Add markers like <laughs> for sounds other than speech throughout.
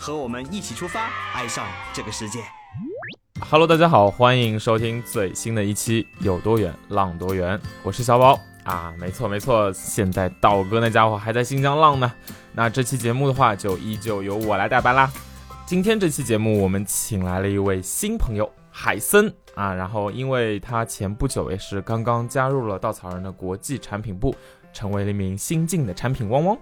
和我们一起出发，爱上这个世界。Hello，大家好，欢迎收听最新的一期《有多远浪多远》，我是小宝啊，没错没错，现在道哥那家伙还在新疆浪呢。那这期节目的话，就依旧由我来代班啦。今天这期节目，我们请来了一位新朋友海森啊，然后因为他前不久也是刚刚加入了稻草人的国际产品部，成为了一名新晋的产品汪汪。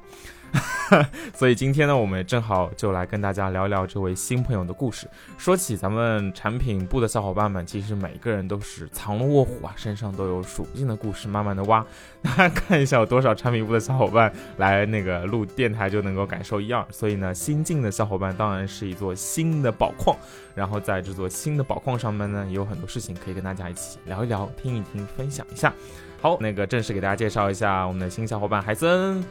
<laughs> 所以今天呢，我们正好就来跟大家聊聊这位新朋友的故事。说起咱们产品部的小伙伴们，其实每个人都是藏龙卧虎啊，身上都有数不尽的故事，慢慢的挖。<laughs> 大家看一下有多少产品部的小伙伴来那个录电台就能够感受一二。所以呢，新进的小伙伴当然是一座新的宝矿，然后在这座新的宝矿上面呢，也有很多事情可以跟大家一起聊一聊、听一听、分享一下。好，那个正式给大家介绍一下我们的新小伙伴海森。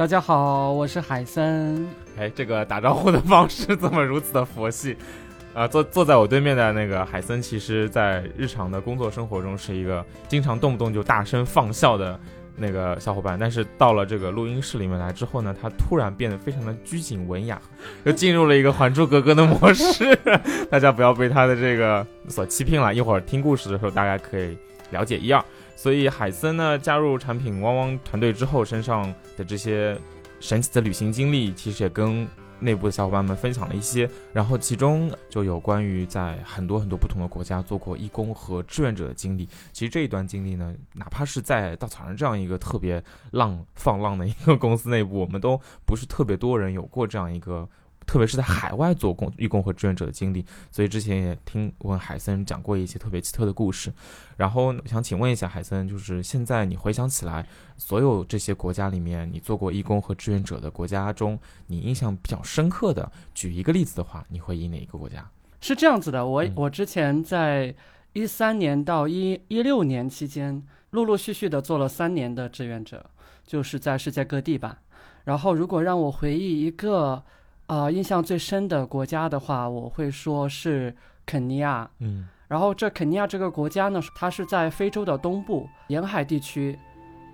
大家好，我是海森。哎，这个打招呼的方式怎么如此的佛系？<laughs> 啊、坐坐在我对面的那个海森，其实在日常的工作生活中是一个经常动不动就大声放笑的那个小伙伴，但是到了这个录音室里面来之后呢，他突然变得非常的拘谨文雅，<laughs> 又进入了一个《还珠格格》的模式。<laughs> 大家不要被他的这个所欺骗了，一会儿听故事的时候大家可以了解一二。所以海森呢加入产品汪汪团队之后，身上的这些神奇的旅行经历，其实也跟内部的小伙伴们分享了一些。然后其中就有关于在很多很多不同的国家做过义工和志愿者的经历。其实这一段经历呢，哪怕是在稻草人这样一个特别浪放浪的一个公司内部，我们都不是特别多人有过这样一个。特别是在海外做工义工和志愿者的经历，所以之前也听问海森讲过一些特别奇特的故事。然后想请问一下海森，就是现在你回想起来，所有这些国家里面，你做过义工和志愿者的国家中，你印象比较深刻的，举一个例子的话，你会以哪一个国家？是这样子的，我、嗯我之前在一三年到一一六年期间，陆陆续续的做了三年的志愿者，就是在世界各地吧。然后如果让我回忆一个呃印象最深的国家的话，我会说是肯尼亚。嗯然后这肯尼亚这个国家呢，它是在非洲的东部沿海地区，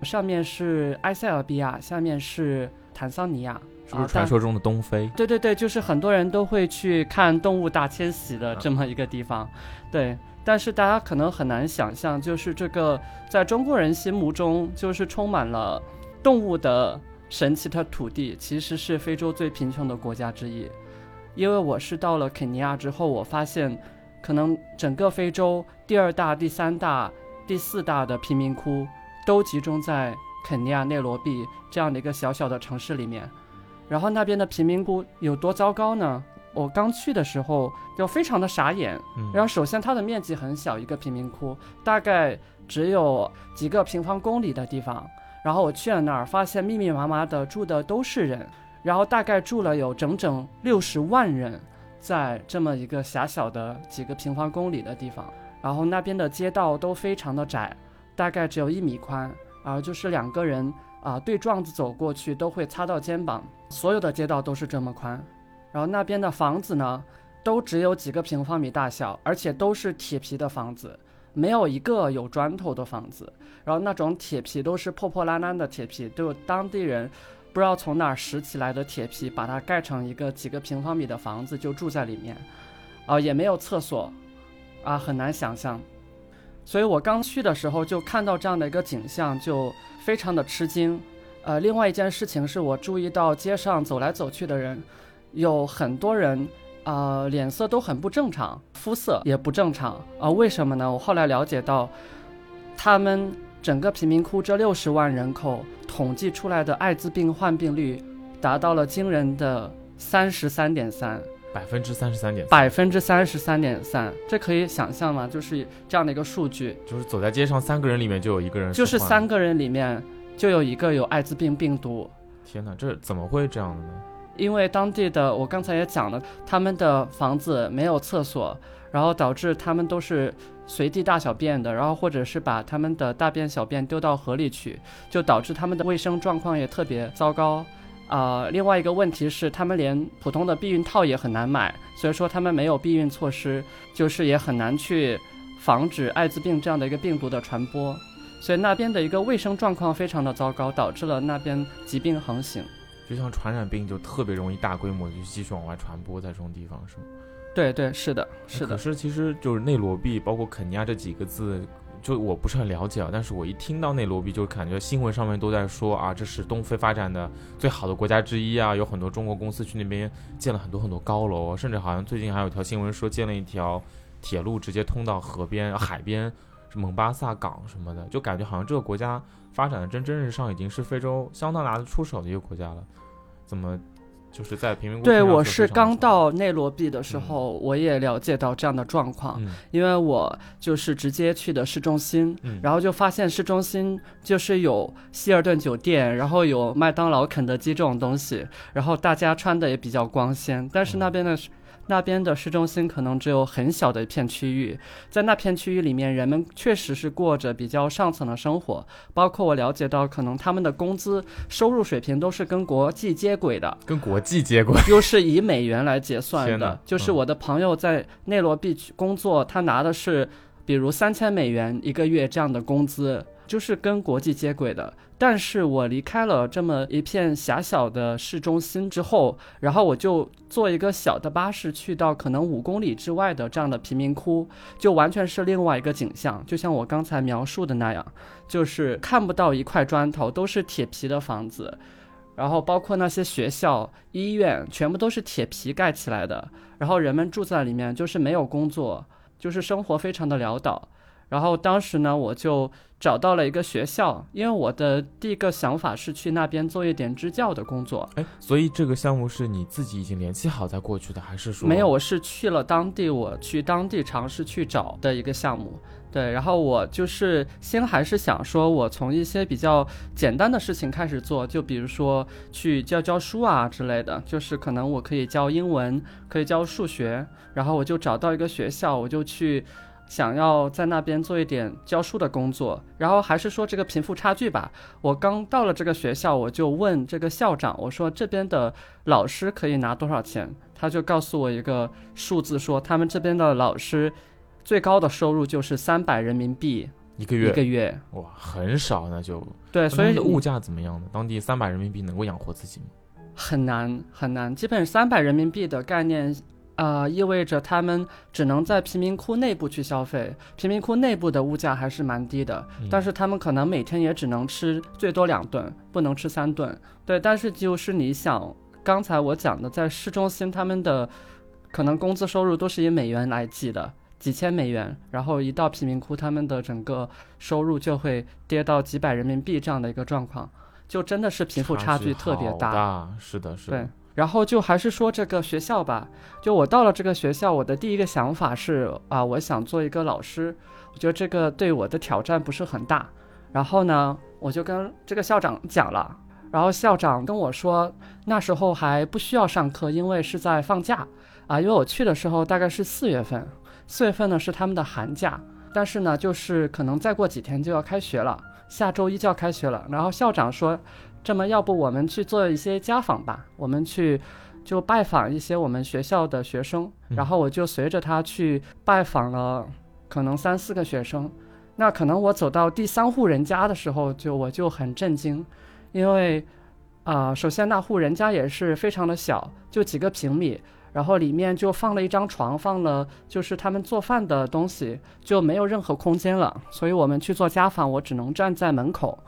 上面是埃塞俄比亚，下面是坦桑尼亚。是不是啊传说中的东非？对对对，就是很多人都会去看动物大迁徙的啊这么一个地方，对。但是大家可能很难想象，就是这个在中国人心目中就是充满了动物的神奇的土地，其实是非洲最贫穷的国家之一。因为我是到了肯尼亚之后，我发现，可能整个非洲第二大、第三大、第四大的贫民窟都集中在肯尼亚内罗毕这样的一个小小的城市里面。然后那边的贫民窟有多糟糕呢？我刚去的时候就非常的傻眼。嗯然后首先它的面积很小，一个贫民窟大概只有几个平方公里的地方。然后我去了那儿，发现密密麻麻的住的都是人，然后大概住了有整整六十万人，在这么一个狭小的几个平方公里的地方。然后那边的街道都非常的窄，大概只有一米宽，啊、就是两个人啊、对撞子走过去都会擦到肩膀。所有的街道都是这么宽，然后那边的房子呢，都只有几个平方米大小，而且都是铁皮的房子，没有一个有砖头的房子。然后那种铁皮都是破破烂烂的铁皮，都有当地人不知道从哪儿拾起来的铁皮，把它盖成一个几个平方米的房子，就住在里面。啊、也没有厕所，啊，很难想象。所以我刚去的时候就看到这样的一个景象，就非常的吃惊。呃，另外一件事情是我注意到街上走来走去的人，有很多人，呃，脸色都很不正常，肤色也不正常啊、为什么呢？我后来了解到，他们整个贫民窟这六十万人口统计出来的艾滋病患病率达到了惊人的三十三点三，百分之三十三点，百分之三十三点三，这可以想象吗？就是这样的一个数据，就是走在街上三个人里面就有一个人就是三个人里面就有一个有艾滋病病毒。天哪，这怎么会这样的呢？因为当地的我刚才也讲了，他们的房子没有厕所，然后导致他们都是随地大小便的，然后或者是把他们的大便小便丢到河里去，就导致他们的卫生状况也特别糟糕。啊、另外一个问题是，他们连普通的避孕套也很难买，所以说他们没有避孕措施，就是也很难去防止艾滋病这样的一个病毒的传播。所以那边的一个卫生状况非常的糟糕，导致了那边疾病横行。就像传染病就特别容易大规模就继续往外传播，在这种地方是吗？对对，是的，是的，可是其实就是内罗毕，包括肯尼亚这几个字，就我不是很了解啊。但是我一听到内罗毕，就感觉新闻上面都在说啊，这是东非发展的最好的国家之一啊，有很多中国公司去那边建了很多很多高楼，甚至好像最近还有条新闻说建了一条铁路，直接通到河边、呃海边，是蒙巴萨港什么的，就感觉好像这个国家发展的蒸蒸日上，已经是非洲相当拿得出手的一个国家了。怎么就是在贫民窟对，我是刚到内罗毕的时候，我也了解到这样的状况，嗯因为我就是直接去的市中心，嗯，然后就发现市中心就是有希尔顿酒店，然后有麦当劳、肯德基这种东西，然后大家穿的也比较光鲜，但是那边的市。那边的市中心可能只有很小的一片区域，在那片区域里面，人们确实是过着比较上层的生活，包括我了解到，可能他们的工资收入水平都是跟国际接轨的，跟国际接轨。又是以美元来结算的。就是嗯我的朋友在内罗毕去工作，他拿的是比如三千美元一个月这样的工资，就是跟国际接轨的。但是我离开了这么一片狭小的市中心之后，然后我就坐一个小的巴士去到可能五公里之外的这样的贫民窟，就完全是另外一个景象。就像我刚才描述的那样，就是看不到一块砖头，都是铁皮的房子。然后包括那些学校、医院，全部都是铁皮盖起来的。然后人们住在里面，就是没有工作，就是生活非常的潦倒。然后当时呢，我就找到了一个学校，因为我的第一个想法是去那边做一点支教的工作。哎，所以这个项目是你自己已经联系好再过去的，还是说没有，我是去了当地，我去当地尝试去找的一个项目。对，然后我就是先还是想说，我从一些比较简单的事情开始做，就比如说去教教书啊之类的，就是可能我可以教英文，可以教数学，然后我就找到一个学校，我就去想要在那边做一点教书的工作，然后还是说这个贫富差距吧。我刚到了这个学校，我就问这个校长，我说这边的老师可以拿多少钱？他就告诉我一个数字，说他们这边的老师最高的收入就是三百人民币一一个月一个月。哇，很少，那就对，所以物价怎么样呢？当地三百人民币能够养活自己吗？很难很难。基本三百人民币的概念，呃，意味着他们只能在贫民窟内部去消费。贫民窟内部的物价还是蛮低的，嗯但是他们可能每天也只能吃最多两顿，不能吃三顿。对，但是就是你想，刚才我讲的，在市中心他们的可能工资收入都是以美元来计的。几千美元，然后一到贫民窟，他们的整个收入就会跌到几百人民币这样的一个状况，就真的是贫富差距特别大大。是的，是的。对，然后就还是说这个学校吧，就我到了这个学校，我的第一个想法是啊，我想做一个老师，我觉得这个对我的挑战不是很大。然后呢，我就跟这个校长讲了，然后校长跟我说，那时候还不需要上课，因为是在放假。啊，因为我去的时候大概是四月份，四月份呢是他们的寒假，但是呢，就是可能再过几天就要开学了，下周一就要开学了。然后校长说，这么要不我们去做一些家访吧，我们去就拜访一些我们学校的学生，嗯然后我就随着他去拜访了可能三四个学生。那可能我走到第三户人家的时候，就我就很震惊，因为啊、首先那户人家也是非常的小，就几个平米，然后里面就放了一张床，放了就是他们做饭的东西，就没有任何空间了。所以我们去做家访，我只能站在门口。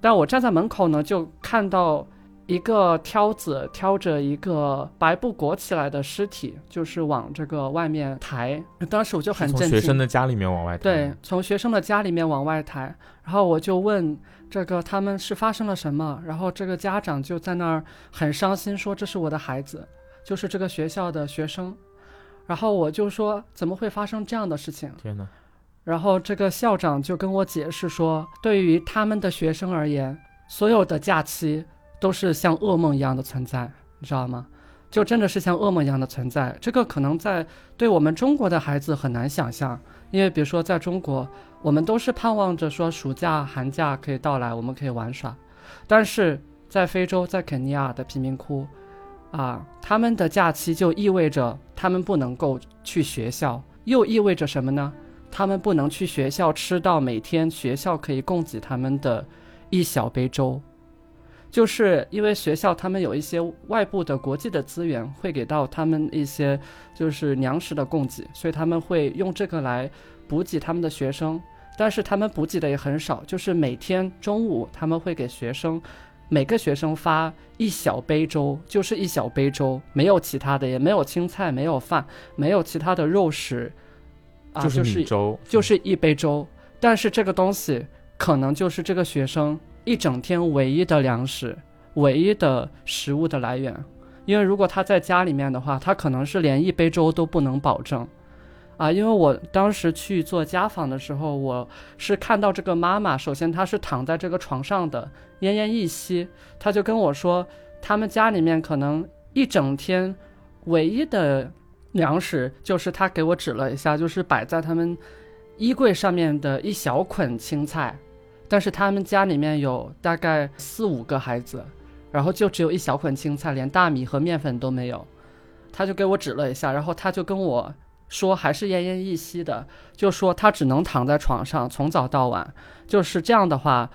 但我站在门口呢，就看到一个挑子挑着一个白布裹起来的尸体，就是往这个外面抬。当时我就很震惊。学生的家里面往外抬对，从学生的家里面往外抬，然后我就问这个他们是发生了什么，然后这个家长就在那儿很伤心，说这是我的孩子，就是这个学校的学生，然后我就说怎么会发生这样的事情？天哪，然后这个校长就跟我解释说，对于他们的学生而言，所有的假期都是像噩梦一样的存在。你知道吗？就真的是像噩梦一样的存在。这个可能在对我们中国的孩子很难想象，因为比如说在中国，我们都是盼望着说暑假、寒假可以到来，我们可以玩耍。但是在非洲，在肯尼亚的贫民窟，啊，他们的假期就意味着他们不能够去学校，又意味着什么呢？他们不能去学校吃到每天学校可以供给他们的一小杯粥。就是因为学校他们有一些外部的国际的资源会给到他们一些就是粮食的供给，所以他们会用这个来补给他们的学生。但是他们补给的也很少，就是每天中午他们会给学生每个学生发一小杯粥，就是一小杯粥，没有其他的，也没有青菜，没有饭，没有其他的肉食，啊，就就是米粥，就是一杯粥。但是这个东西可能就是这个学生一整天唯一的粮食，唯一的食物的来源。因为如果他在家里面的话，他可能是连一杯粥都不能保证。啊，因为我当时去做家访的时候，我是看到这个妈妈，首先她是躺在这个床上的，奄奄一息，她就跟我说，他们家里面可能一整天唯一的粮食就是他给我指了一下，就是摆在他们衣柜上面的一小捆青菜，但是他们家里面有大概四五个孩子，然后就只有一小捆青菜，连大米和面粉都没有。他就给我指了一下，然后他就跟我说，还是奄奄一息的，就说他只能躺在床上，从早到晚，就是这样的话，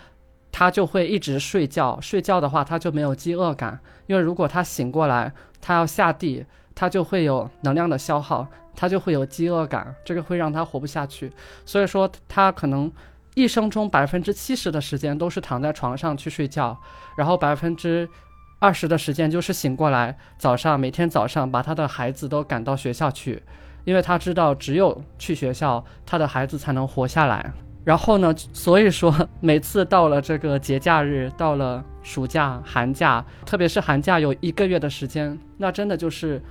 他就会一直睡觉。睡觉的话，他就没有饥饿感，因为如果他醒过来，他要下地，他就会有能量的消耗，他就会有饥饿感，这个会让他活不下去。所以说，他可能一生中百分之七十的时间都是躺在床上去睡觉，然后百分之二十的时间就是醒过来，早上每天早上把他的孩子都赶到学校去，因为他知道只有去学校，他的孩子才能活下来。然后呢，所以说每次到了这个节假日，到了暑假、寒假，特别是寒假有一个月的时间，那真的就是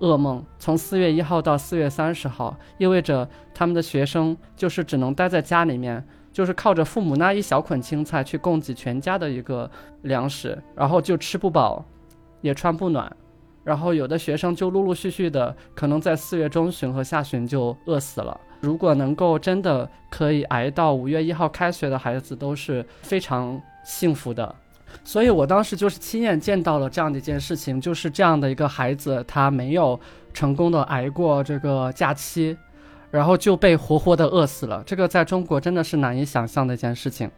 噩梦。从四月一号到四月三十号，意味着他们的学生就是只能待在家里面，就是靠着父母那一小捆青菜去供给全家的一个粮食，然后就吃不饱，也穿不暖。然后有的学生就陆陆续续的，可能在四月中旬和下旬就饿死了。如果能够真的可以挨到五月一号开学的孩子，都是非常幸福的。所以我当时就是亲眼见到了这样的一件事情，就是这样的一个孩子，他没有成功的挨过这个假期，然后就被活活的饿死了。这个在中国真的是难以想象的一件事情。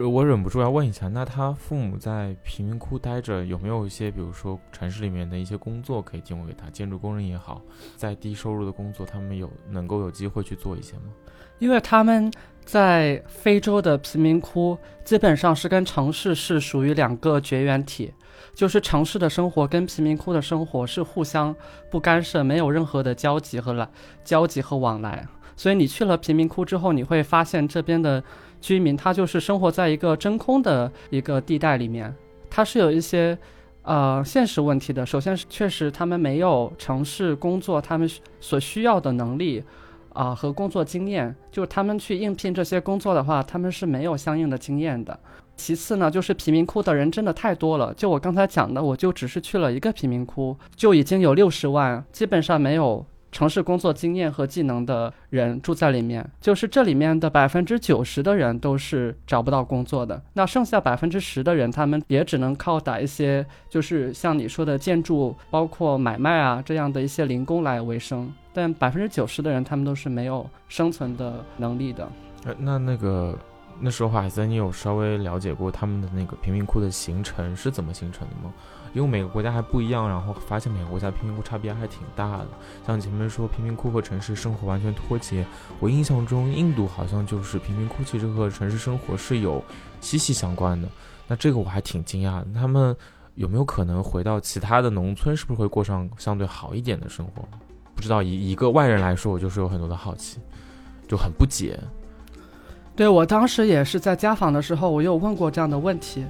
我忍不住要问一下，那他父母在贫民窟待着，有没有一些，比如说城市里面的一些工作可以提供给他？建筑工人也好，在低收入的工作，他们有能够有机会去做一些吗？因为他们在非洲的贫民窟基本上是跟城市是属于两个绝缘体，就是城市的生活跟贫民窟的生活是互相不干涉，没有任何的交集和来交集和往来。所以你去了贫民窟之后，你会发现这边的居民他就是生活在一个真空的一个地带里面，他是有一些呃现实问题的。首先是确实他们没有城市工作他们所需要的能力。啊、和工作经验，就他们去应聘这些工作的话，他们是没有相应的经验的。其次呢，就是贫民窟的人真的太多了。就我刚才讲的，我就只是去了一个贫民窟，就已经有六十万，基本上没有城市工作经验和技能的人住在里面。就是这里面的百分之九十的人都是找不到工作的，那剩下百分之十的人，他们也只能靠打一些，就是像你说的建筑，包括买卖啊这样的一些零工来为生。但百分之九十的人，他们都是没有生存的能力的。呃，那那个那时候海森，你有稍微了解过他们的那个贫民窟的形成是怎么形成的吗？因为每个国家还不一样，然后发现每个国家贫民窟差别还挺大的。像前面说贫民窟和城市生活完全脱节，我印象中印度好像就是贫民窟其实和城市生活是有息息相关的。那这个我还挺惊讶的，他们有没有可能回到其他的农村，是不是会过上相对好一点的生活？不知道以一个外人来说，我就是有很多的好奇，就很不解。对我当时也是在家访的时候，我有问过这样的问题。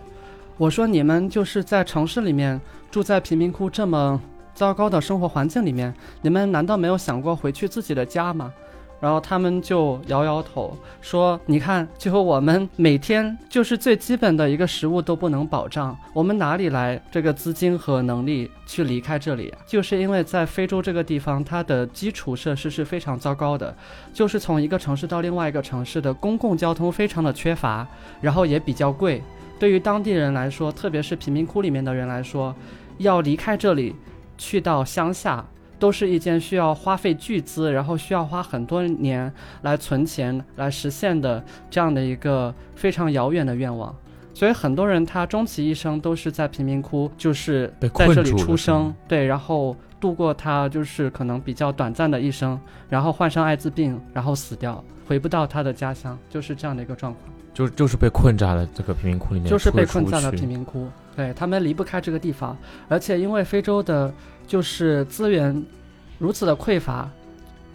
我说：“你们就是在城市里面住在贫民窟这么糟糕的生活环境里面，你们难道没有想过回去自己的家吗？”然后他们就摇摇头说：“你看，最后我们每天就是最基本的一个食物都不能保障，我们哪里来这个资金和能力去离开这里？就是因为在非洲这个地方，它的基础设施是非常糟糕的，就是从一个城市到另外一个城市的公共交通非常的缺乏，然后也比较贵。对于当地人来说，特别是贫民窟里面的人来说，要离开这里，去到乡下。”都是一件需要花费巨资，然后需要花很多年来存钱来实现的这样的一个非常遥远的愿望。所以很多人他终其一生都是在贫民窟，就是在这里出生，对，然后度过他就是可能比较短暂的一生，然后患上艾滋病，然后死掉，回不到他的家乡，就是这样的一个状况。就就是被困在了这个贫民窟里面，就是被困在了贫民窟，对他们离不开这个地方，而且因为非洲的。就是资源如此的匮乏，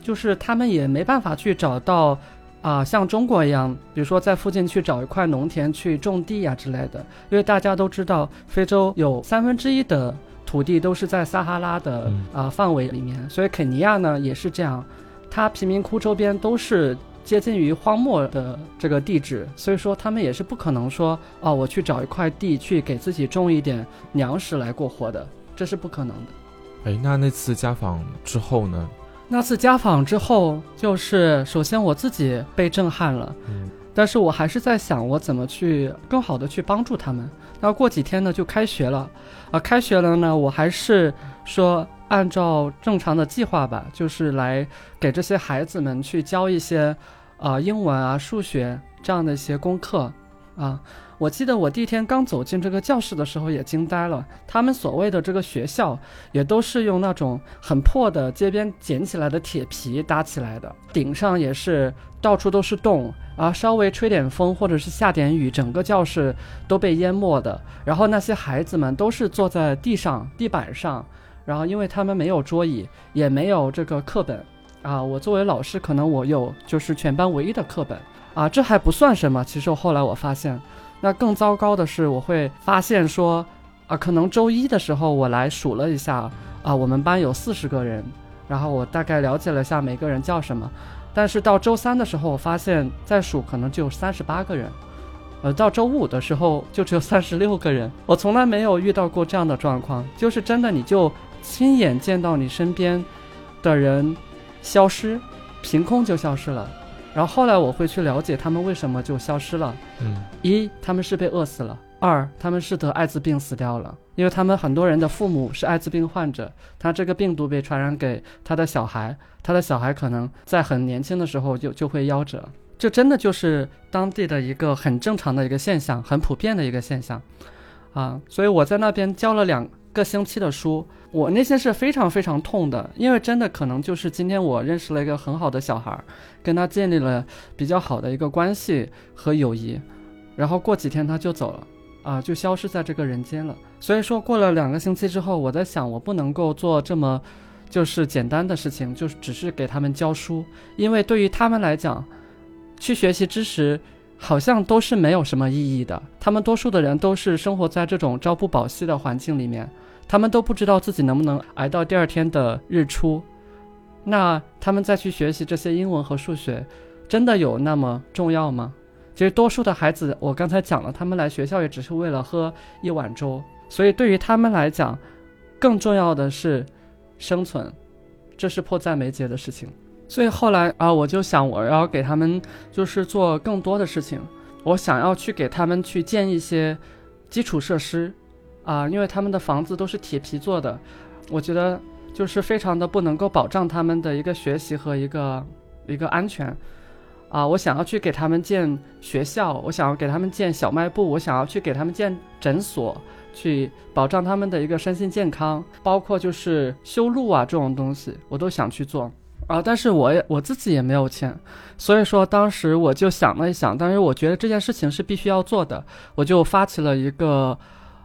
就是他们也没办法去找到啊，像中国一样，比如说在附近去找一块农田去种地呀之类的。因为大家都知道，非洲有三分之一的土地都是在撒哈拉的啊范围里面，所以肯尼亚呢也是这样，它贫民窟周边都是接近于荒漠的这个地质，所以说他们也是不可能说哦，我去找一块地去给自己种一点粮食来过活的，这是不可能的。哎，那那次家访之后呢？那次家访之后，就是首先我自己被震撼了，嗯，但是我还是在想，我怎么去更好的去帮助他们。那过几天呢，就开学了，啊，开学了呢，我还是说按照正常的计划吧，就是来给这些孩子们去教一些，啊，英文啊、数学这样的一些功课，啊。我记得我第一天刚走进这个教室的时候也惊呆了，他们所谓的这个学校也都是用那种很破的街边捡起来的铁皮搭起来的，顶上也是到处都是洞啊，稍微吹点风或者是下点雨，整个教室都被淹没的。然后那些孩子们都是坐在地上地板上，然后因为他们没有桌椅，也没有这个课本啊。我作为老师，可能我有就是全班唯一的课本啊，这还不算什么。其实后来我发现。那更糟糕的是，我会发现说，啊，可能周一的时候我来数了一下，啊，我们班有四十个人，然后我大概了解了一下每个人叫什么，但是到周三的时候，我发现再数可能就三十八个人，呃，到周五的时候就只有三十六个人，我从来没有遇到过这样的状况，就是真的你就亲眼见到你身边的人消失，凭空就消失了。然后后来我会去了解他们为什么就消失了。嗯，一他们是被饿死了；二他们是得艾滋病死掉了，因为他们很多人的父母是艾滋病患者，他这个病毒被传染给他的小孩，他的小孩可能在很年轻的时候就就会夭折。这真的就是当地的一个很正常的一个现象，很普遍的一个现象，啊，所以我在那边教了两个星期的书。我内心是非常非常痛的，因为真的可能就是今天我认识了一个很好的小孩，跟他建立了比较好的一个关系和友谊，然后过几天他就走了，啊，就消失在这个人间了。所以说过了两个星期之后，我在想，我不能够做这么就是简单的事情，就是只是给他们教书，因为对于他们来讲，去学习知识好像都是没有什么意义的。他们多数的人都是生活在这种朝不保夕的环境里面。他们都不知道自己能不能挨到第二天的日出，那他们再去学习这些英文和数学，真的有那么重要吗？其实多数的孩子，我刚才讲了，他们来学校也只是为了喝一碗粥，所以对于他们来讲，更重要的是生存，这是迫在眉睫的事情。所以后来啊，我就想我要给他们就是做更多的事情，我想要去给他们去建一些基础设施。啊，因为他们的房子都是铁皮做的，我觉得就是非常的不能够保障他们的一个学习和一个一个安全。啊，我想要去给他们建学校，我想要给他们建小卖部，我想要去给他们建诊所，去保障他们的一个身心健康，包括就是修路啊这种东西，我都想去做。啊，但是我也我自己也没有钱，所以说当时我就想了一想，但是我觉得这件事情是必须要做的，我就发起了一个。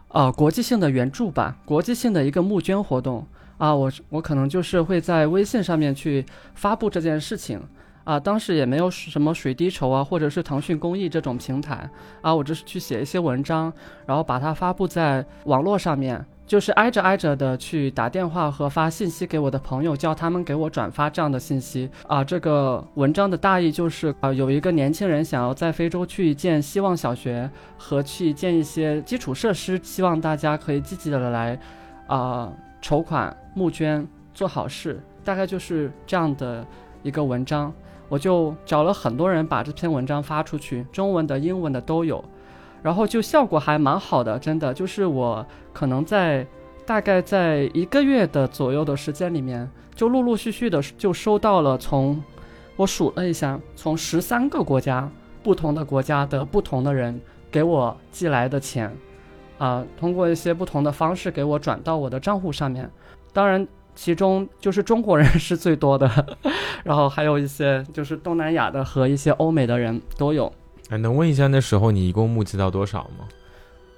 啊，国际性的援助吧，国际性的一个募捐活动。啊，我我可能就是会在微信上面去发布这件事情。啊，当时也没有什么水滴筹啊，或者是腾讯公益这种平台。啊，我只是去写一些文章，然后把它发布在网络上面，就是挨着挨着的去打电话和发信息给我的朋友，叫他们给我转发这样的信息啊。这个文章的大意就是啊，有一个年轻人想要在非洲去建希望小学和去建一些基础设施，希望大家可以积极的来啊筹款募捐做好事，大概就是这样的一个文章。我就找了很多人把这篇文章发出去，中文的、英文的都有。然后就效果还蛮好的，真的就是我可能在大概在一个月的左右的时间里面，就陆陆续续的就收到了从我数了一下，从十三个国家不同的国家的不同的人给我寄来的钱，啊，通过一些不同的方式给我转到我的账户上面。当然，其中就是中国人 <laughs> 是最多的，然后还有一些就是东南亚的和一些欧美的人都有。哎，能问一下那时候你一共募集到多少吗？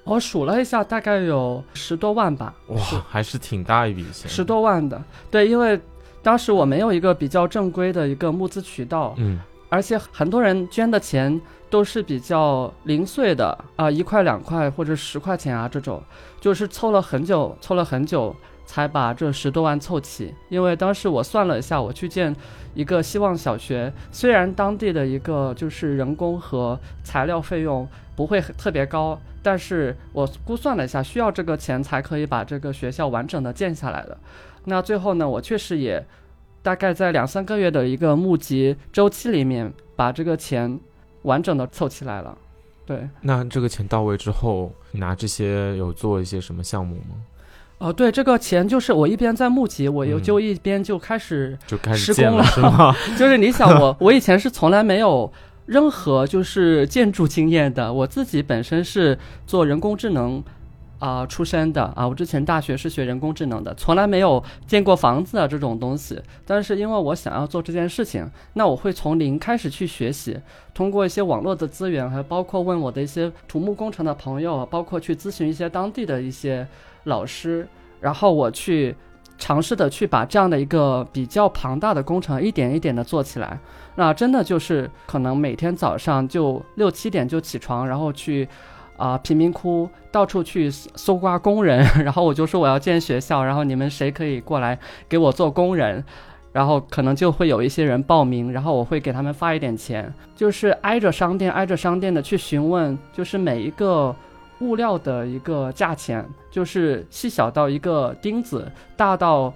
我数了一下，大概有十多万吧。哇，还是挺大一笔钱。十多万的，对，因为当时我没有一个比较正规的一个募资渠道，嗯，而且很多人捐的钱都是比较零碎的啊，一块两块或者十块钱啊这种，就是凑了很久，凑了很久。才把这十多万凑齐，因为当时我算了一下，我去建一个希望小学，虽然当地的一个就是人工和材料费用不会特别高，但是我估算了一下，需要这个钱才可以把这个学校完整的建下来的。那最后呢，我确实也大概在两三个月的一个募集周期里面，把这个钱完整的凑起来了。对，那这个钱到位之后，拿这些有做一些什么项目吗？哦，对，这个钱就是我一边在募集，我又就一边就开始就开始施工了，是吗？<laughs> 就是你想我，<laughs> 我以前是从来没有任何就是建筑经验的，我自己本身是做人工智能啊出身的啊，我之前大学是学人工智能的，从来没有建过房子啊这种东西。但是因为我想要做这件事情，那我会从零开始去学习，通过一些网络的资源，还包括问我的一些土木工程的朋友，包括去咨询一些当地的一些。老师，然后我去尝试的去把这样的一个比较庞大的工程一点一点的做起来。那真的就是可能每天早上就六七点就起床，然后去啊贫民窟到处去搜刮工人。<laughs> 然后我就说我要建学校，然后你们谁可以过来给我做工人？然后可能就会有一些人报名，然后我会给他们发一点钱，就是挨着商店挨着商店的去询问，就是每一个。物料的一个价钱，就是细小到一个钉子，大到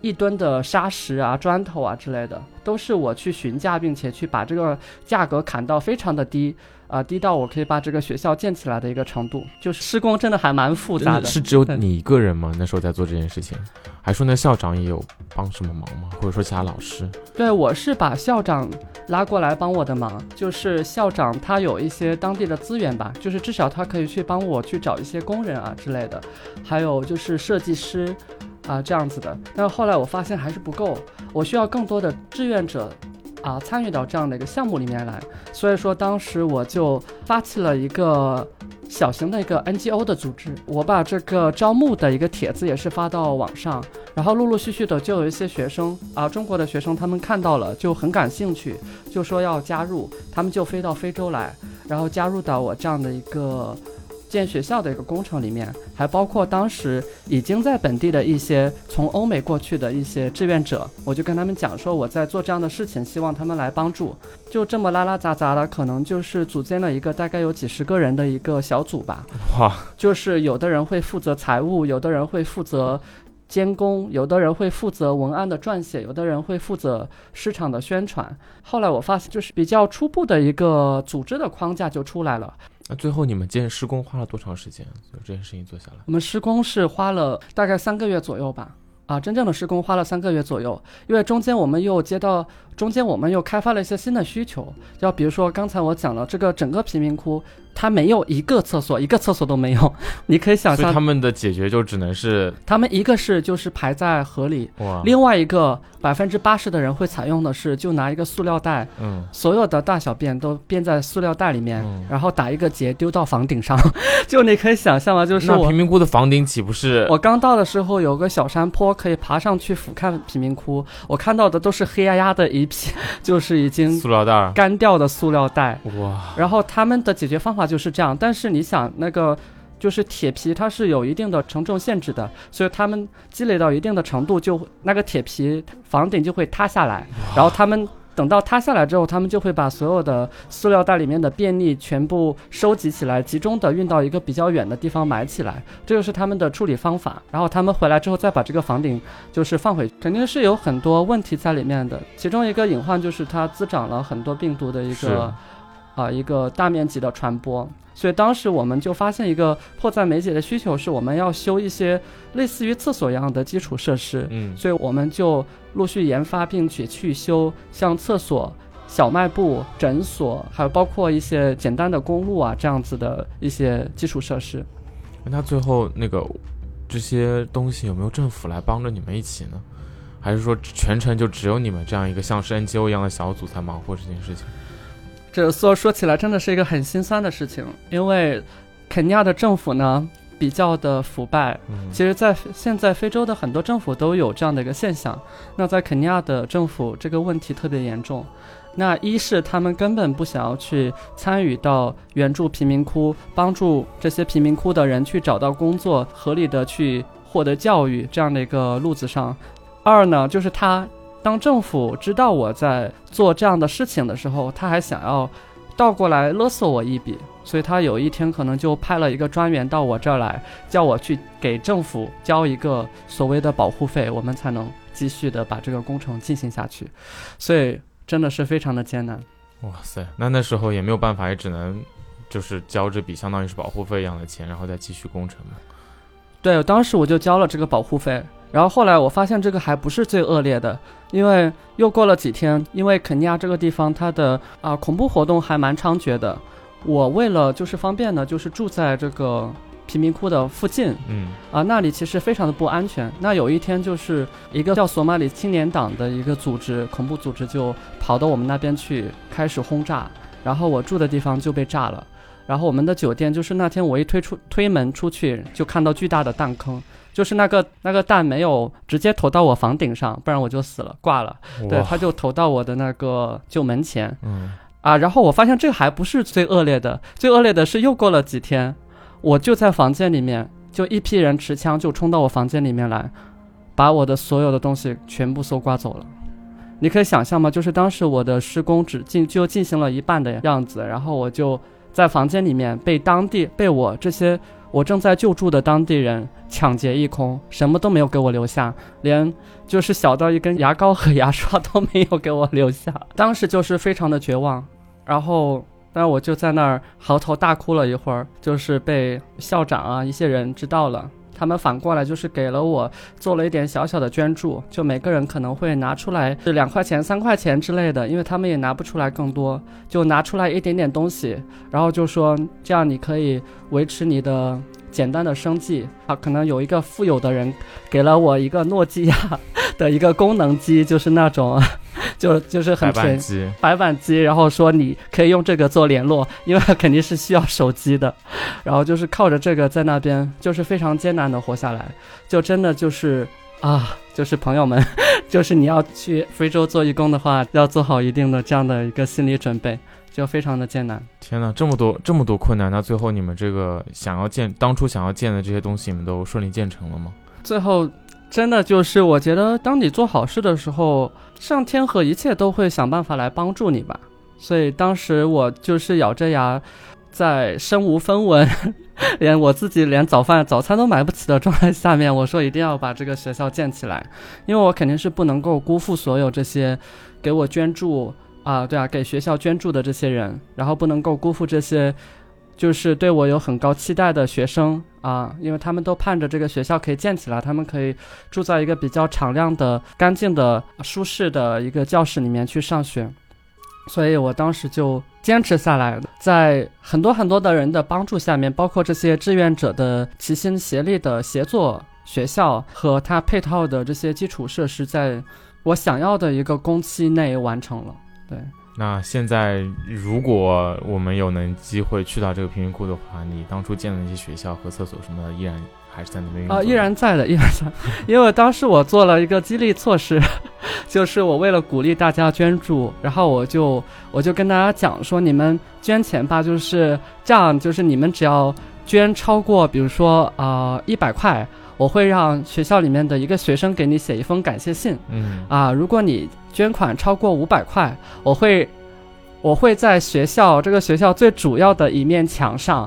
一吨的砂石啊、砖头啊之类的，都是我去询价，并且去把这个价格砍到非常的低。啊，低到我可以把这个学校建起来的一个程度，就是施工真的还蛮复杂的。是只有你一个人吗？那时候在做这件事情，还说那校长也有帮什么忙吗？或者说其他老师？对，我是把校长拉过来帮我的忙，就是校长他有一些当地的资源吧，就是至少他可以去帮我去找一些工人啊之类的，还有就是设计师啊这样子的。但是后来我发现还是不够，我需要更多的志愿者。啊，参与到这样的一个项目里面来，所以说当时我就发起了一个小型的一个 NGO 的组织，我把这个招募的一个帖子也是发到网上，然后陆陆续续的就有一些学生啊，中国的学生他们看到了就很感兴趣，就说要加入，他们就飞到非洲来，然后加入到我这样的一个。建学校的一个工程里面，还包括当时已经在本地的一些从欧美过去的一些志愿者，我就跟他们讲说我在做这样的事情，希望他们来帮助。就这么拉拉杂杂的，可能就是组建了一个大概有几十个人的一个小组吧。哇！<laughs> 就是有的人会负责财务，有的人会负责监工，有的人会负责文案的撰写，有的人会负责市场的宣传。后来我发现，就是比较初步的一个组织的框架就出来了。那最后你们建施工花了多长时间？就这件事情做下来，我们施工是花了大概三个月左右吧。啊，真正的施工花了三个月左右，因为中间我们又接到，中间我们又开发了一些新的需求，要比如说刚才我讲了这个整个贫民窟。它没有一个厕所，一个厕所都没有。<laughs> 你可以想象，他们的解决就只能是他们一个是就是排在河里，另外一个百分之八十的人会采用的是就拿一个塑料袋，嗯，所有的大小便都便在塑料袋里面，然后打一个结丢到房顶上。<laughs> 就你可以想象吗？就是我贫民窟的房顶岂不是？我刚到的时候有个小山坡可以爬上去俯瞰贫民窟，我看到的都是黑压压的一片，<laughs> 就是已经塑料袋干掉的塑料袋。哇！然后他们的解决方法。就是这样，但是你想，那个就是铁皮它是有一定的承重限制的，所以他们积累到一定的程度，就那个铁皮房顶就会塌下来，然后他们。等到塌下来之后，他们就会把所有的塑料袋里面的便利全部收集起来，集中的运到一个比较远的地方埋起来，这就是他们的处理方法。然后他们回来之后再把这个房顶就是放回，肯定是有很多问题在里面的。其中一个隐患就是它滋长了很多病毒的一个啊一个大面积的传播。所以当时我们就发现一个迫在眉睫的需求，是我们要修一些类似于厕所一样的基础设施。嗯，所以我们就陆续研发并且去修像厕所、小卖部、诊所，还有包括一些简单的公路啊这样子的一些基础设施。那最后那个这些东西有没有政府来帮着你们一起呢？还是说全程就只有你们这样一个像是 NGO 一样的小组在忙活这件事情？这说说起来真的是一个很心酸的事情，因为肯尼亚的政府呢比较的腐败。其实，在现在非洲的很多政府都有这样的一个现象。那在肯尼亚的政府这个问题特别严重。那一是他们根本不想要去参与到援助贫民窟、帮助这些贫民窟的人去找到工作、合理的去获得教育这样的一个路子上。二呢，就是他。当政府知道我在做这样的事情的时候，他还想要倒过来勒索我一笔，所以他有一天可能就派了一个专员到我这儿来，叫我去给政府交一个所谓的保护费，我们才能继续的把这个工程进行下去。所以真的是非常的艰难。哇塞，那那时候也没有办法，也只能就是交这笔相当于是保护费一样的钱，然后再继续工程嘛。对，当时我就交了这个保护费。然后后来我发现这个还不是最恶劣的，因为又过了几天，因为肯尼亚这个地方它的啊恐怖活动还蛮猖獗的。我为了就是方便呢，就是住在这个贫民窟的附近，嗯，啊那里其实非常的不安全。那有一天就是一个叫索马里青年党的一个组织，恐怖组织就跑到我们那边去开始轰炸，然后我住的地方就被炸了。然后我们的酒店就是那天我一推出推门出去，就看到巨大的弹坑。就是那个那个弹没有直接投到我房顶上，不然我就死了挂了。对，他就投到我的那个旧门前。嗯啊，然后我发现这个还不是最恶劣的，最恶劣的是又过了几天，我就在房间里面，就一批人持枪就冲到我房间里面来，把我的所有的东西全部搜刮走了。你可以想象吗？就是当时我的施工只进就进行了一半的样子，然后我就在房间里面被当地被我这些。我正在救助的当地人抢劫一空，什么都没有给我留下，连就是小到一根牙膏和牙刷都没有给我留下。<laughs> 当时就是非常的绝望，然后，那我就在那儿嚎啕大哭了一会儿，就是被校长啊一些人知道了。他们反过来就是给了我做了一点小小的捐助，就每个人可能会拿出来是两块钱、三块钱之类的，因为他们也拿不出来更多，就拿出来一点点东西，然后就说这样你可以维持你的简单的生计啊。可能有一个富有的人给了我一个诺基亚的一个功能机，就是那种。就就是很便宜，白板机，然后说你可以用这个做联络，因为肯定是需要手机的，然后就是靠着这个在那边就是非常艰难的活下来，就真的就是啊，就是朋友们，<laughs> 就是你要去非洲做义工的话，要做好一定的这样的一个心理准备，就非常的艰难。天哪，这么多这么多困难，那最后你们这个想要建当初想要建的这些东西，你们都顺利建成了吗？最后。真的就是，我觉得当你做好事的时候，上天和一切都会想办法来帮助你吧。所以当时我就是咬着牙，在身无分文，<laughs> 连我自己连早饭早餐都买不起的状态下面，我说一定要把这个学校建起来，因为我肯定是不能够辜负所有这些给我捐助啊，对啊，给学校捐助的这些人，然后不能够辜负这些。就是对我有很高期待的学生啊，因为他们都盼着这个学校可以建起来，他们可以住在一个比较敞亮的、干净的、舒适的一个教室里面去上学，所以我当时就坚持下来了，在很多很多的人的帮助下面，包括这些志愿者的齐心协力的协作，学校和它配套的这些基础设施，在我想要的一个工期内完成了，对。那现在，如果我们有能机会去到这个贫民窟的话，你当初建的那些学校和厕所什么的，依然还是在那边啊，依然在的，依然在。因为当时我做了一个激励措施，<laughs> 就是我为了鼓励大家捐助，然后我就我就跟大家讲说，你们捐钱吧，就是这样，就是你们只要。捐超过，比如说呃一百块，我会让学校里面的一个学生给你写一封感谢信嗯啊。如果你捐款超过五百块，我会我会在学校这个学校最主要的一面墙上。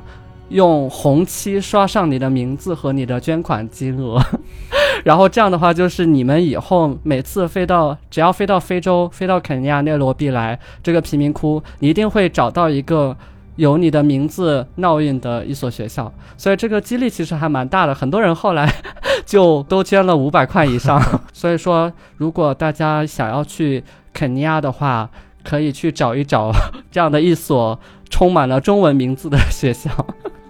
用红漆刷上你的名字和你的捐款金额，<laughs> 然后这样的话，就是你们以后每次飞到，只要飞到非洲，飞到肯尼亚内罗毕来这个贫民窟，你一定会找到一个有你的名字烙印的一所学校。所以这个激励其实还蛮大的，很多人后来 <laughs> 就都捐了五百块以上。<laughs> 所以说，如果大家想要去肯尼亚的话，可以去找一找 <laughs> 这样的一所充满了中文名字的学校。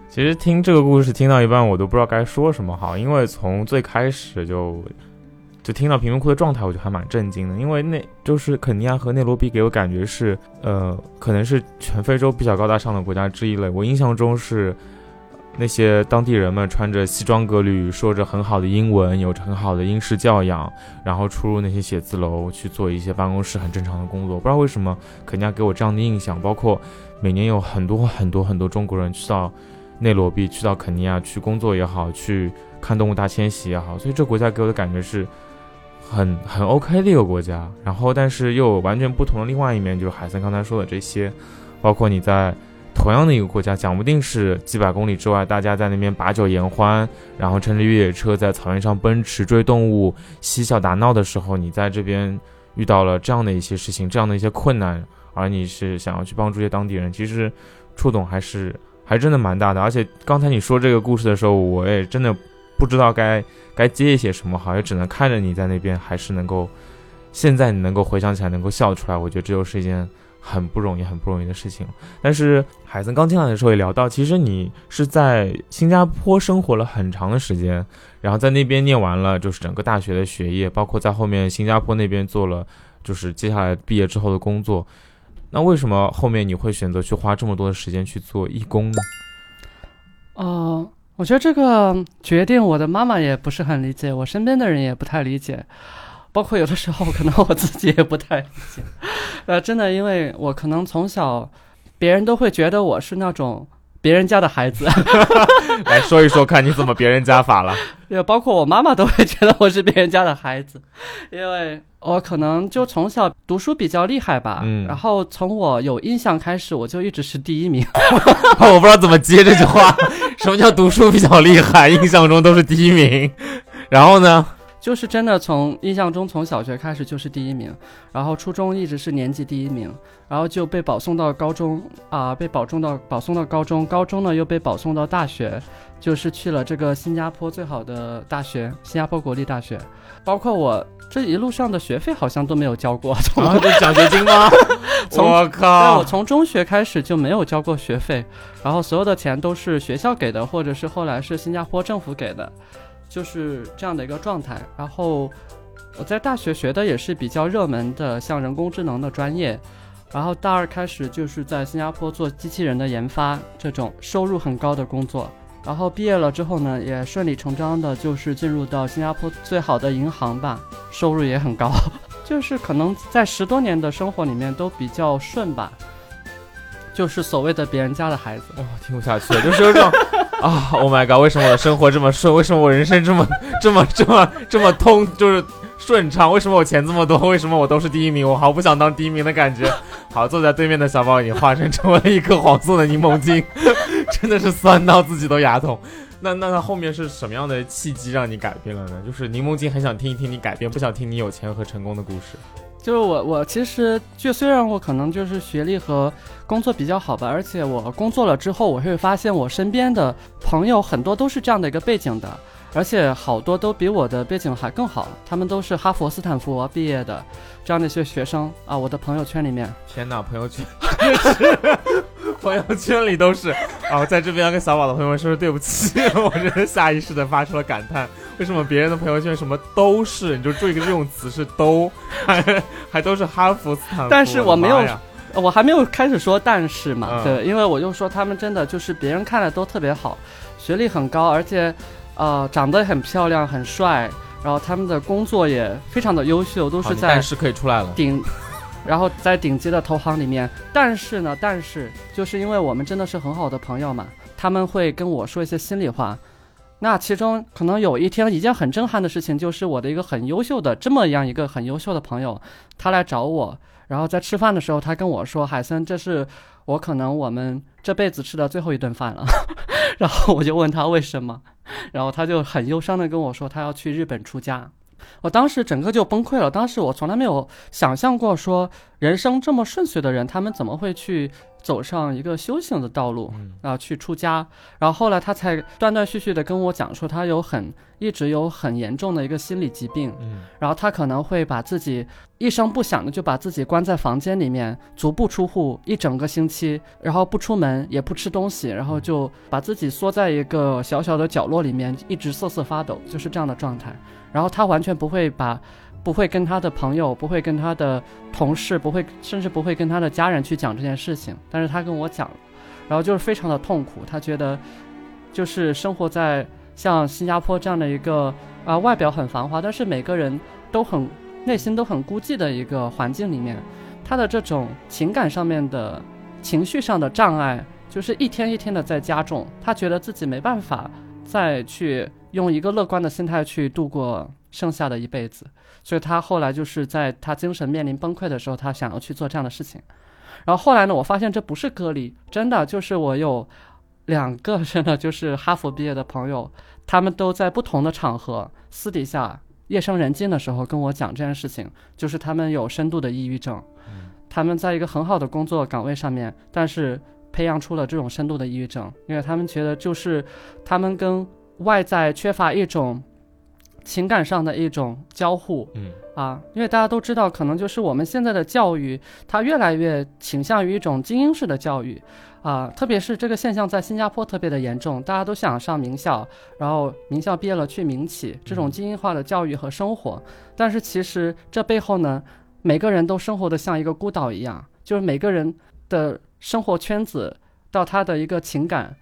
其实听这个故事听到一半，我都不知道该说什么好，因为从最开始就就听到贫民窟的状态，我就还蛮震惊的。因为那就是肯尼亚和内罗毕给我感觉是，呃，可能是全非洲比较高大上的国家之一了。我印象中是那些当地人们穿着西装革履，说着很好的英文，有着很好的英式教养，然后出入那些写字楼去做一些办公室很正常的工作。不知道为什么肯尼亚给我这样的印象，包括每年有很多很多很多中国人去到。内罗毕去到肯尼亚去工作也好，去看动物大迁徙也好，所以这国家给我的感觉是很很 OK 的一个国家。然后，但是又有完全不同的另外一面，就是海森刚才说的这些，包括你在同样的一个国家，讲不定是几百公里之外，大家在那边把酒言欢，然后乘着越野车在草原上奔驰追动物、嬉笑打闹的时候，你在这边遇到了这样的一些事情，这样的一些困难，而你是想要去帮助一些当地人，其实触动还是。还真的蛮大的，而且刚才你说这个故事的时候，我也真的不知道该该接一些什么好，也只能看着你在那边，还是能够现在你能够回想起来，能够笑出来，我觉得这就是一件很不容易、很不容易的事情。但是海森刚进来的时候也聊到，其实你是在新加坡生活了很长的时间，然后在那边念完了就是整个大学的学业，包括在后面新加坡那边做了就是接下来毕业之后的工作。那为什么后面你会选择去花这么多的时间去做义工呢？哦，我觉得这个决定我的妈妈也不是很理解，我身边的人也不太理解，包括有的时候可能我自己也不太理解。<laughs> 呃，真的，因为我可能从小，别人都会觉得我是那种别人家的孩子。<laughs> 来说一说，看你怎么别人家法了。<laughs> 也包括我妈妈都会觉得我是别人家的孩子，因为。我可能就从小读书比较厉害吧，嗯，然后从我有印象开始，我就一直是第一名。我不知道怎么接这句话，什么叫读书比较厉害？印象中都是第一名，然后呢？就是真的从印象中从小学开始就是第一名，然后初中一直是年级第一名，然后就被保送到高中啊，被保送到保送到高中，高中呢又被保送到大学，就是去了这个新加坡最好的大学——新加坡国立大学，包括我。这一路上的学费好像都没有交过，啊，这奖学金吗？<laughs> 我靠！对，我从中学开始就没有交过学费，然后所有的钱都是学校给的，或者是后来是新加坡政府给的，就是这样的一个状态。然后我在大学学的也是比较热门的，像人工智能的专业，然后大二开始就是在新加坡做机器人的研发，这种收入很高的工作。然后毕业了之后呢，也顺理成章的，就是进入到新加坡最好的银行吧，收入也很高，就是可能在十多年的生活里面都比较顺吧，就是所谓的别人家的孩子。哇，听不下去了，就是有种啊，Oh my god，为什么我的生活这么顺？为什么我人生这么这么这么这么通？就是。顺畅？为什么我钱这么多？为什么我都是第一名？我好不想当第一名的感觉。好，坐在对面的小宝已经化身成为了一颗黄色的柠檬精，真的是酸到自己都牙痛。那那那后面是什么样的契机让你改变了呢？就是柠檬精很想听一听你改变，不想听你有钱和成功的故事。就是我我其实就虽然我可能就是学历和工作比较好吧，而且我工作了之后，我会发现我身边的朋友很多都是这样的一个背景的。而且好多都比我的背景还更好，他们都是哈佛、斯坦福毕业的，这样的一些学生啊，我的朋友圈里面。天哪，朋友圈，<laughs> 朋友圈里都是啊！我在这边要跟小宝的朋友们说声对不起，<laughs> 我真的下意识的发出了感叹：为什么别人的朋友圈什么都是？你就注意一个用词是都，还还都是哈佛、斯坦福。但是我没有，我还没有开始说但是嘛，对，因为我就说他们真的就是别人看的都特别好，学历很高，而且。呃，长得很漂亮，很帅，然后他们的工作也非常的优秀，都是在是可以出来了顶，然后在顶级的投行里面。但是呢，但是就是因为我们真的是很好的朋友嘛。他们会跟我说一些心里话。那其中可能有一天一件很震撼的事情，就是我的一个很优秀的这么样一个很优秀的朋友，他来找我，然后在吃饭的时候，他跟我说：“海森，这是我可能我们这辈子吃的最后一顿饭了。<laughs> ”然后我就问他为什么，然后他就很忧伤的跟我说，他要去日本出家。我当时整个就崩溃了。当时我从来没有想象过，说人生这么顺遂的人，他们怎么会去？走上一个修行的道路啊，去出家，然后后来他才断断续续的跟我讲说，他有很一直有很严重的一个心理疾病，然后他可能会把自己一声不响的就把自己关在房间里面，足不出户一整个星期，然后不出门也不吃东西，然后就把自己缩在一个小小的角落里面，一直瑟瑟发抖，就是这样的状态。然后他完全不会把。不会跟他的朋友，不会跟他的同事，不会，甚至不会跟他的家人去讲这件事情。但是他跟我讲，然后就是非常的痛苦。他觉得，就是生活在像新加坡这样的一个啊，外表很繁华，但是每个人都很内心都很孤寂的一个环境里面，他的这种情感上面的情绪上的障碍，就是一天一天的在加重。他觉得自己没办法再去用一个乐观的心态去度过剩下的一辈子。所以他后来就是在他精神面临崩溃的时候，他想要去做这样的事情。然后后来呢，我发现这不是个例，真的就是我有两个 <laughs> 真的就是哈佛毕业的朋友，他们都在不同的场合私底下夜深人静的时候跟我讲这件事情，就是他们有深度的抑郁症，他们在一个很好的工作岗位上面，但是培养出了这种深度的抑郁症，因为他们觉得就是他们跟外在缺乏一种。情感上的一种交互，嗯啊，因为大家都知道，可能就是我们现在的教育，它越来越倾向于一种精英式的教育，啊，特别是这个现象在新加坡特别的严重，大家都想上名校，然后名校毕业了去民企，这种精英化的教育和生活，但是其实这背后呢，每个人都生活的像一个孤岛一样，就是每个人的生活圈子到他的一个情感，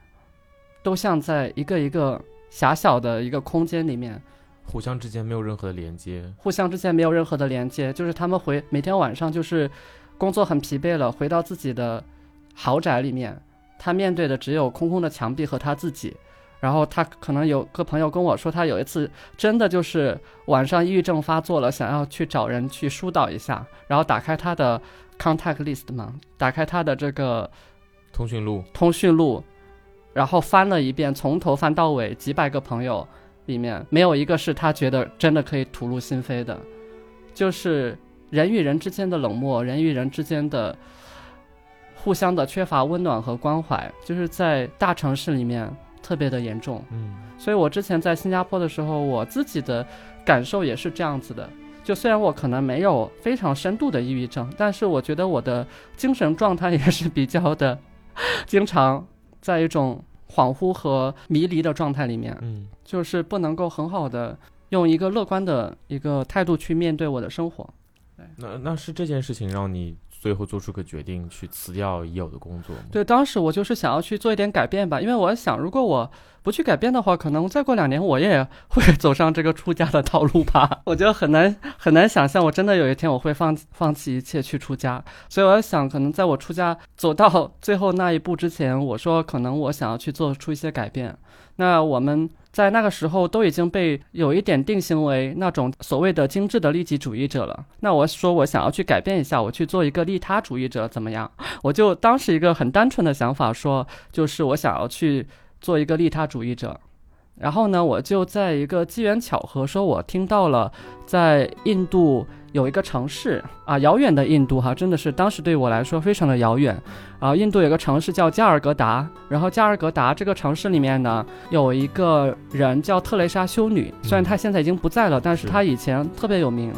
都像在一个一个狭小的一个空间里面。互相之间没有任何的连接，互相之间没有任何的连接，就是他们回每天晚上就是工作很疲惫了，回到自己的豪宅里面，他面对的只有空空的墙壁和他自己。然后他可能有个朋友跟我说，他有一次真的就是晚上抑郁症发作了，想要去找人去疏导一下，然后打开他的 contact list 嘛，打开他的这个通讯录，通讯录，然后翻了一遍，从头翻到尾，几百个朋友。里面没有一个是他觉得真的可以吐露心扉的，就是人与人之间的冷漠，人与人之间的互相的缺乏温暖和关怀，就是在大城市里面特别的严重。嗯，所以我之前在新加坡的时候，我自己的感受也是这样子的。就虽然我可能没有非常深度的抑郁症，但是我觉得我的精神状态也是比较的，<laughs> 经常在一种。恍惚和迷离的状态里面，嗯，就是不能够很好的用一个乐观的一个态度去面对我的生活。那那是这件事情让你最后做出个决定，去辞掉已有的工作？对，当时我就是想要去做一点改变吧，因为我想，如果我不去改变的话，可能再过两年我也会走上这个出家的道路吧。<laughs> 我觉得很难很难想象，我真的有一天我会放放弃一切去出家。所以我想，可能在我出家走到最后那一步之前，我说可能我想要去做出一些改变。那我们在那个时候都已经被有一点定性为那种所谓的精致的利己主义者了。那我说我想要去改变一下，我去做一个利他主义者怎么样？<laughs> 我就当时一个很单纯的想法说，就是我想要去。做一个利他主义者，然后呢，我就在一个机缘巧合，说我听到了在印度有一个城市啊，遥远的印度哈，真的是当时对我来说非常的遥远啊。印度有个城市叫加尔各答，然后加尔各答这个城市里面呢，有一个人叫特蕾莎修女，虽然她现在已经不在了，但是她以前特别有名，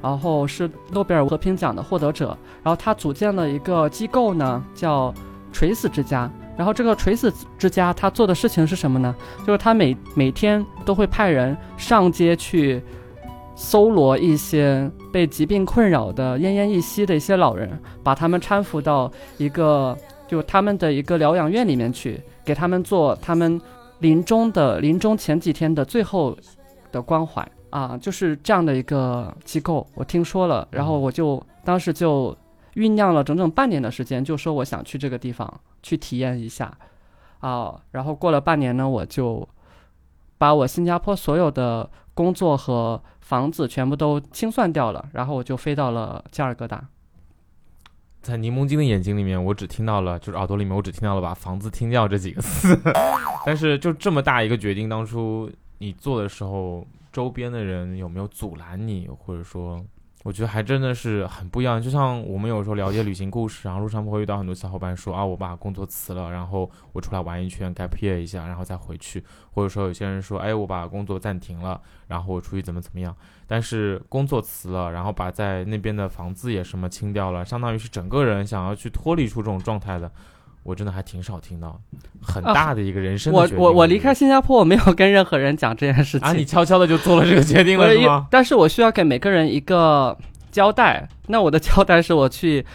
然后是诺贝尔和平奖的获得者，然后她组建了一个机构呢，叫垂死之家。然后这个垂死之家他做的事情是什么呢？就是他每每天都会派人上街去搜罗一些被疾病困扰的奄奄一息的一些老人，把他们搀扶到一个就他们的一个疗养院里面去，给他们做他们临终的临终前几天的最后的关怀啊，就是这样的一个机构。我听说了，然后我就当时就酝酿了整整半年的时间，就说我想去这个地方。去体验一下，啊，然后过了半年呢，我就把我新加坡所有的工作和房子全部都清算掉了，然后我就飞到了加尔各答。在柠檬精的眼睛里面，我只听到了，就是耳朵里面，我只听到了把房子听掉这几个字。<laughs> 但是就这么大一个决定，当初你做的时候，周边的人有没有阻拦你，或者说？我觉得还真的是很不一样，就像我们有时候了解旅行故事，然后路上会遇到很多小伙伴说啊，我把工作辞了，然后我出来玩一圈，gap year 一下，然后再回去，或者说有些人说，哎，我把工作暂停了，然后我出去怎么怎么样，但是工作辞了，然后把在那边的房子也什么清掉了，相当于是整个人想要去脱离出这种状态的。我真的还挺少听到，很大的一个人生。我我我离开新加坡，我没有跟任何人讲这件事情。啊，你悄悄的就做了这个决定了是吗？但是我需要给每个人一个交代。那我的交代是我去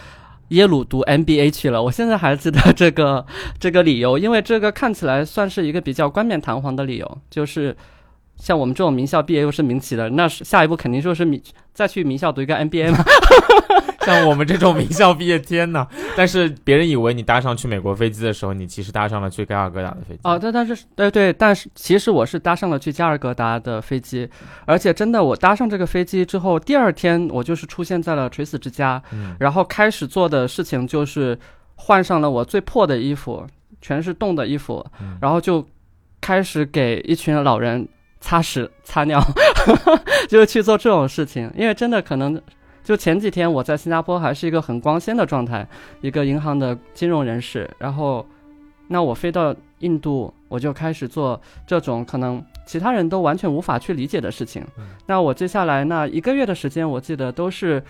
耶鲁读 MBA 去了。我现在还记得这个这个理由，因为这个看起来算是一个比较冠冕堂皇的理由，就是像我们这种名校毕业又是民企的，那是下一步肯定就是名再去名校读一个 MBA 嘛。<laughs> 像我们这种名校毕业，天呐！<laughs> 但是别人以为你搭上去美国飞机的时候，你其实搭上了去加尔各答的飞机。哦，对，但是对对，但是其实我是搭上了去加尔各答的飞机，而且真的，我搭上这个飞机之后，第二天我就是出现在了垂死之家，然后开始做的事情就是换上了我最破的衣服，全是冻的衣服，然后就开始给一群老人擦屎擦尿，<laughs> 就是去做这种事情，因为真的可能。就前几天我在新加坡还是一个很光鲜的状态，一个银行的金融人士。然后，那我飞到印度，我就开始做这种可能其他人都完全无法去理解的事情。那我接下来那一个月的时间，我记得都是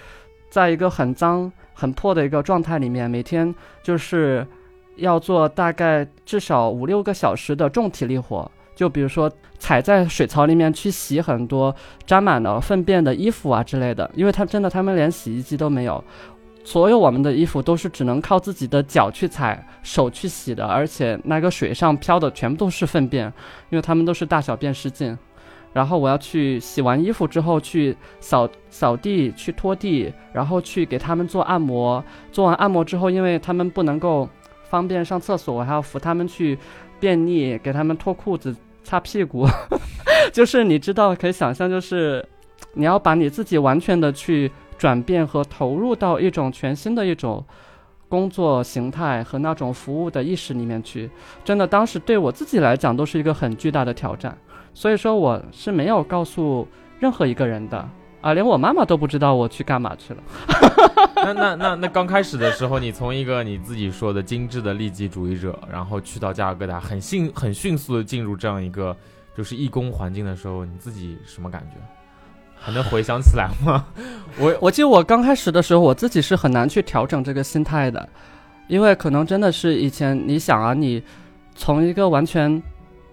在一个很脏、很破的一个状态里面，每天就是要做大概至少五六个小时的重体力活。就比如说踩在水槽里面去洗很多沾满了粪便的衣服啊之类的，因为他真的他们连洗衣机都没有，所有我们的衣服都是只能靠自己的脚去踩、手去洗的，而且那个水上漂的全部都是粪便，因为他们都是大小便失禁。然后我要去洗完衣服之后去扫扫地、去拖地，然后去给他们做按摩。做完按摩之后，因为他们不能够方便上厕所，我还要扶他们去。便秘，给他们脱裤子、擦屁股，<laughs> 就是你知道，可以想象，就是你要把你自己完全的去转变和投入到一种全新的一种工作形态和那种服务的意识里面去。真的，当时对我自己来讲都是一个很巨大的挑战，所以说我是没有告诉任何一个人的。啊，连我妈妈都不知道我去干嘛去了。那那那那刚开始的时候，你从一个你自己说的精致的利己主义者，然后去到加尔各答，很迅很迅速的进入这样一个就是义工环境的时候，你自己什么感觉？还能回想起来吗？<laughs> 我我记得我刚开始的时候，我自己是很难去调整这个心态的，因为可能真的是以前你想啊，你从一个完全。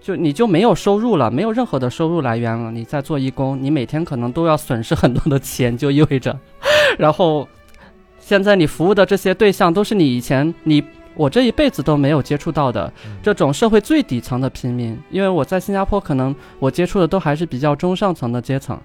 就你就没有收入了，没有任何的收入来源了。你在做义工，你每天可能都要损失很多的钱，就意味着，然后现在你服务的这些对象都是你以前你我这一辈子都没有接触到的这种社会最底层的平民。因为我在新加坡，可能我接触的都还是比较中上层的阶层，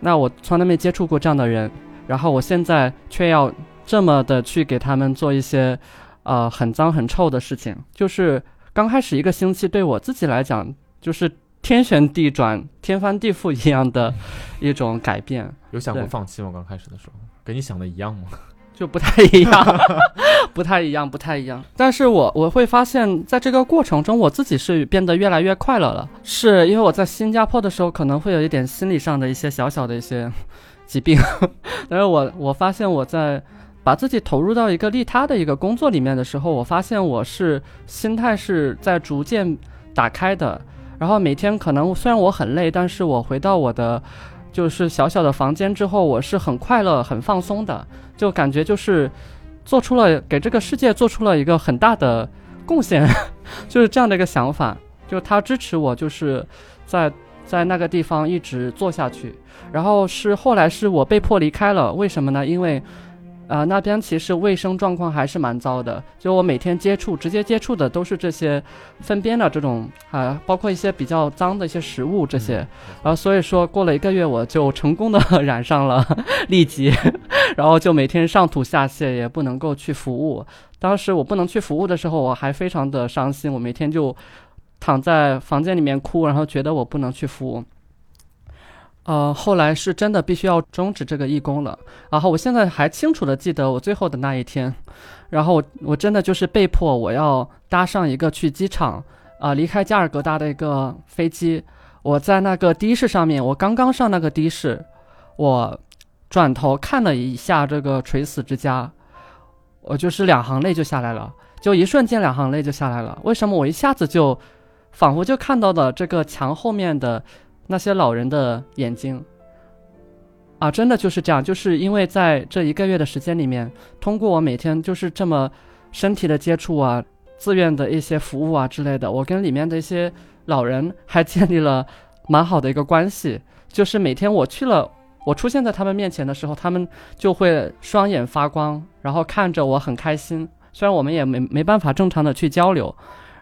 那我从来没接触过这样的人，然后我现在却要这么的去给他们做一些呃很脏很臭的事情，就是。刚开始一个星期对我自己来讲，就是天旋地转、天翻地覆一样的一种改变。有想过放弃吗？刚开始的时候，跟你想的一样吗？就不太一样，<laughs> 不太一样，不太一样。但是我我会发现，在这个过程中，我自己是变得越来越快乐了。是因为我在新加坡的时候，可能会有一点心理上的一些小小的一些疾病，<laughs> 但是我我发现我在。把自己投入到一个利他的一个工作里面的时候，我发现我是心态是在逐渐打开的。然后每天可能虽然我很累，但是我回到我的就是小小的房间之后，我是很快乐、很放松的，就感觉就是做出了给这个世界做出了一个很大的贡献，<laughs> 就是这样的一个想法。就他支持我，就是在在那个地方一直做下去。然后是后来是我被迫离开了，为什么呢？因为啊，那边其实卫生状况还是蛮糟的。就我每天接触、直接接触的都是这些粪便的这种啊，包括一些比较脏的一些食物这些。然后所以说，过了一个月，我就成功的 <laughs> 染上了 <laughs> 痢疾，然后就每天上吐下泻，也不能够去服务。当时我不能去服务的时候，我还非常的伤心，我每天就躺在房间里面哭，然后觉得我不能去服务。呃，后来是真的必须要终止这个义工了。然后我现在还清楚的记得我最后的那一天，然后我我真的就是被迫我要搭上一个去机场啊、离开加尔各答的一个飞机。我在那个的士上面，我刚刚上那个的士，我转头看了一下这个垂死之家，我就是两行泪就下来了，就一瞬间两行泪就下来了。为什么我一下子就仿佛就看到了这个墙后面的那些老人的眼睛？啊，真的就是这样，就是因为在这一个月的时间里面，通过我每天就是这么身体的接触啊，自愿的一些服务啊之类的，我跟里面的一些老人还建立了蛮好的一个关系。就是每天我去了，我出现在他们面前的时候，他们就会双眼发光，然后看着我很开心。虽然我们也没没办法正常的去交流，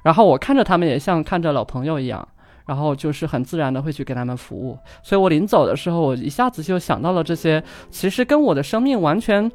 然后我看着他们也像看着老朋友一样，然后就是很自然的会去给他们服务。所以我临走的时候，我一下子就想到了这些，其实跟我的生命完全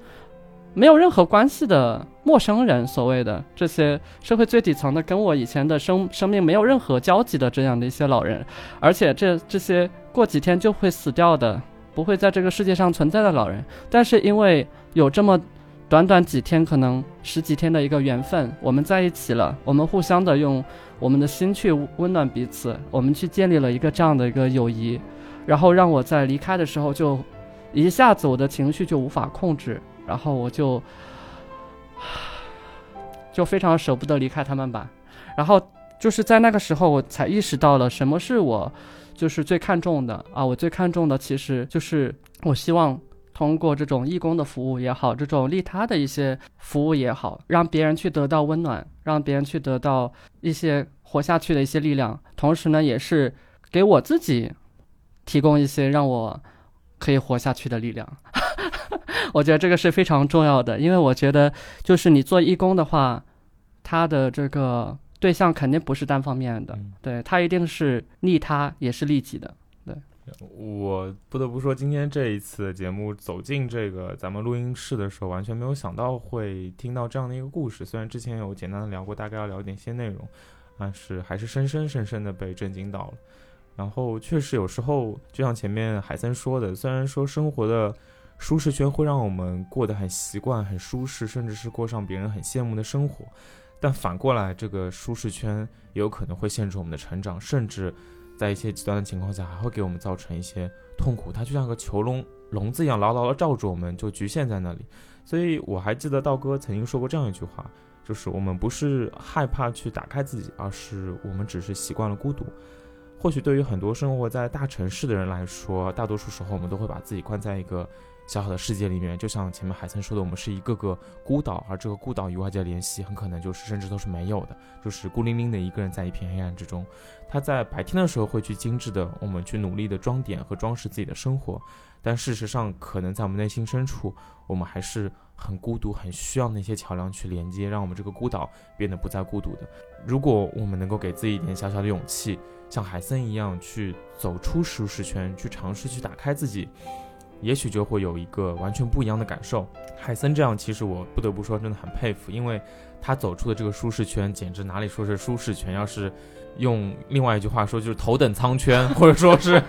没有任何关系的陌生人，所谓的这些社会最底层的，跟我以前的生生命没有任何交集的这样的一些老人，而且这这些过几天就会死掉的，不会在这个世界上存在的老人，但是因为有这么短短几天，可能十几天的一个缘分，我们在一起了，我们互相的用我们的心去温暖彼此，我们去建立了一个这样的一个友谊，然后让我在离开的时候就一下子我的情绪就无法控制，然后我就就非常舍不得离开他们吧，然后就是在那个时候我才意识到了什么是我就是最看重的啊，我最看重的其实就是我希望。通过这种义工的服务也好，这种利他的一些服务也好，让别人去得到温暖，让别人去得到一些活下去的一些力量，同时呢，也是给我自己提供一些让我可以活下去的力量。<laughs> 我觉得这个是非常重要的，因为我觉得就是你做义工的话，他的这个对象肯定不是单方面的，嗯对他一定是利他也是利己的。对我不得不说，今天这一次节目走进这个咱们录音室的时候，完全没有想到会听到这样的一个故事。虽然之前有简单的聊过，大概要聊点些内容，但是还是深深深深的被震惊到了。然后确实有时候，就像前面海森说的，虽然说生活的舒适圈会让我们过得很习惯、很舒适，甚至是过上别人很羡慕的生活，但反过来，这个舒适圈也有可能会限制我们的成长，甚至。在一些极端的情况下，还会给我们造成一些痛苦。它就像个囚笼笼子一样，牢牢的罩住我们，就局限在那里。所以我还记得道哥曾经说过这样一句话，就是我们不是害怕去打开自己，而是我们只是习惯了孤独。或许对于很多生活在大城市的人来说，大多数时候我们都会把自己关在一个小小的世界里面，就像前面海森说的，我们是一个个孤岛，而这个孤岛与外界联系很可能就是甚至都是没有的，就是孤零零的一个人在一片黑暗之中。他在白天的时候会去精致的，我们去努力的装点和装饰自己的生活，但事实上，可能在我们内心深处，我们还是很孤独，很需要那些桥梁去连接，让我们这个孤岛变得不再孤独的。如果我们能够给自己一点小小的勇气，像海森一样去走出舒适圈，去尝试去打开自己，也许就会有一个完全不一样的感受。海森这样，其实我不得不说真的很佩服，因为他走出的这个舒适圈，简直哪里说是舒适圈，要是用另外一句话说，就是头等舱圈，或者说是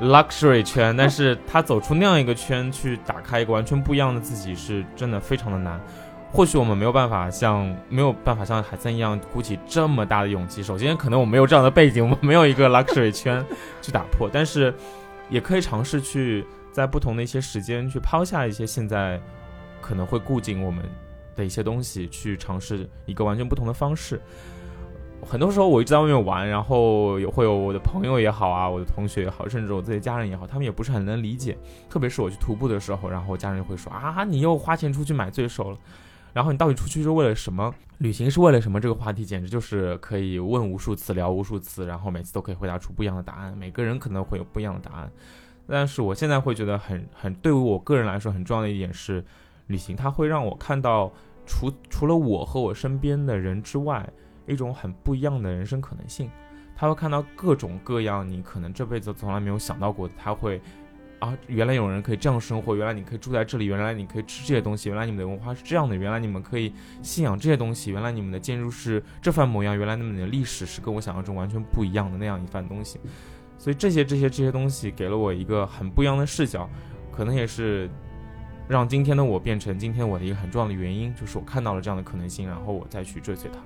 luxury 圈。但是他走出那样一个圈，去打开一个完全不一样的自己，是真的非常的难。或许我们没有办法像没有办法像海森一样鼓起这么大的勇气。首先，可能我没有这样的背景，我们没有一个 <laughs> luxury 圈去打破，但是也可以尝试去在不同的一些时间去抛下一些现在可能会顾紧我们的一些东西，去尝试一个完全不同的方式。很多时候我一直在外面玩，然后有会有我的朋友也好啊，我的同学也好，甚至我自己家人也好，他们也不是很能理解。特别是我去徒步的时候，然后家人会说啊，你又花钱出去买罪受了。然后你到底出去是为了什么？旅行是为了什么？这个话题简直就是可以问无数次，聊无数次，然后每次都可以回答出不一样的答案。每个人可能会有不一样的答案，但是我现在会觉得很很对于我个人来说很重要的一点是，旅行它会让我看到除除了我和我身边的人之外，一种很不一样的人生可能性。他会看到各种各样你可能这辈子从来没有想到过的，他会啊，原来有人可以这样生活，原来你可以住在这里，原来你可以吃这些东西，原来你们的文化是这样的，原来你们可以信仰这些东西，原来你们的建筑是这番模样，原来你们的历史是跟我想象中完全不一样的那样一番东西。所以这些这些这些东西给了我一个很不一样的视角，可能也是让今天的我变成今天我的一个很重要的原因，就是我看到了这样的可能性，然后我再去追随它。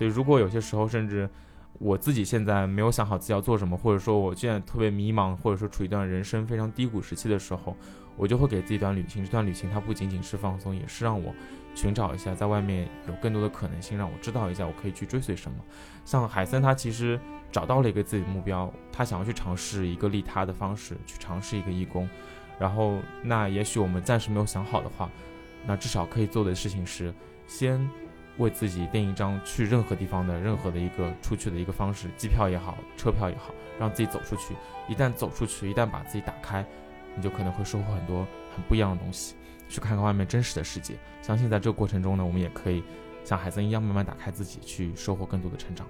所以如果有些时候甚至我自己现在没有想好自己要做什么，或者说我现在特别迷茫，或者说处于一段人生非常低谷时期的时候，我就会给自己一段旅行。这段旅行它不仅仅是放松，也是让我寻找一下在外面有更多的可能性，让我知道一下我可以去追随什么。像海森，他其实找到了一个自己的目标，他想要去尝试一个利他的方式，去尝试一个义工。然后，那也许我们暂时没有想好的话，那至少可以做的事情是先。为自己订一张去任何地方的任何的一个出去的一个方式，机票也好，车票也好，让自己走出去。一旦走出去，一旦把自己打开，你就可能会收获很多很不一样的东西，去看看外面真实的世界。相信在这个过程中呢，我们也可以像孩子一样慢慢打开自己，去收获更多的成长。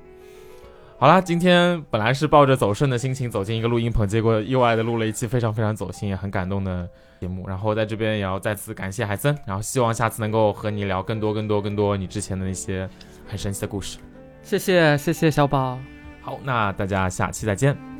好啦，今天本来是抱着走顺的心情走进一个录音棚，结果意外的录了一期非常非常走心也很感动的节目。然后在这边也要再次感谢海森，然后希望下次能够和你聊更多更多更多你之前的那些很神奇的故事。谢谢谢谢小宝。好，那大家下期再见。